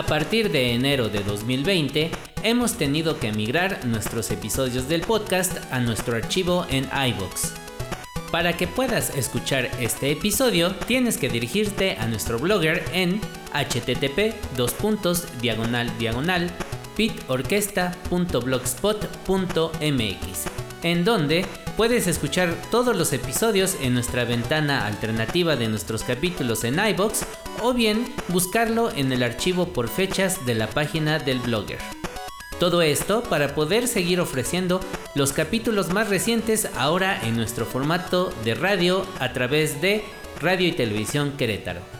A partir de enero de 2020, hemos tenido que migrar nuestros episodios del podcast a nuestro archivo en iVoox. Para que puedas escuchar este episodio, tienes que dirigirte a nuestro blogger en http diagonal diagonal pitorquesta.blogspot.mx, en donde puedes escuchar todos los episodios en nuestra ventana alternativa de nuestros capítulos en iBox o bien buscarlo en el archivo por fechas de la página del blogger. Todo esto para poder seguir ofreciendo los capítulos más recientes ahora en nuestro formato de radio a través de Radio y Televisión Querétaro.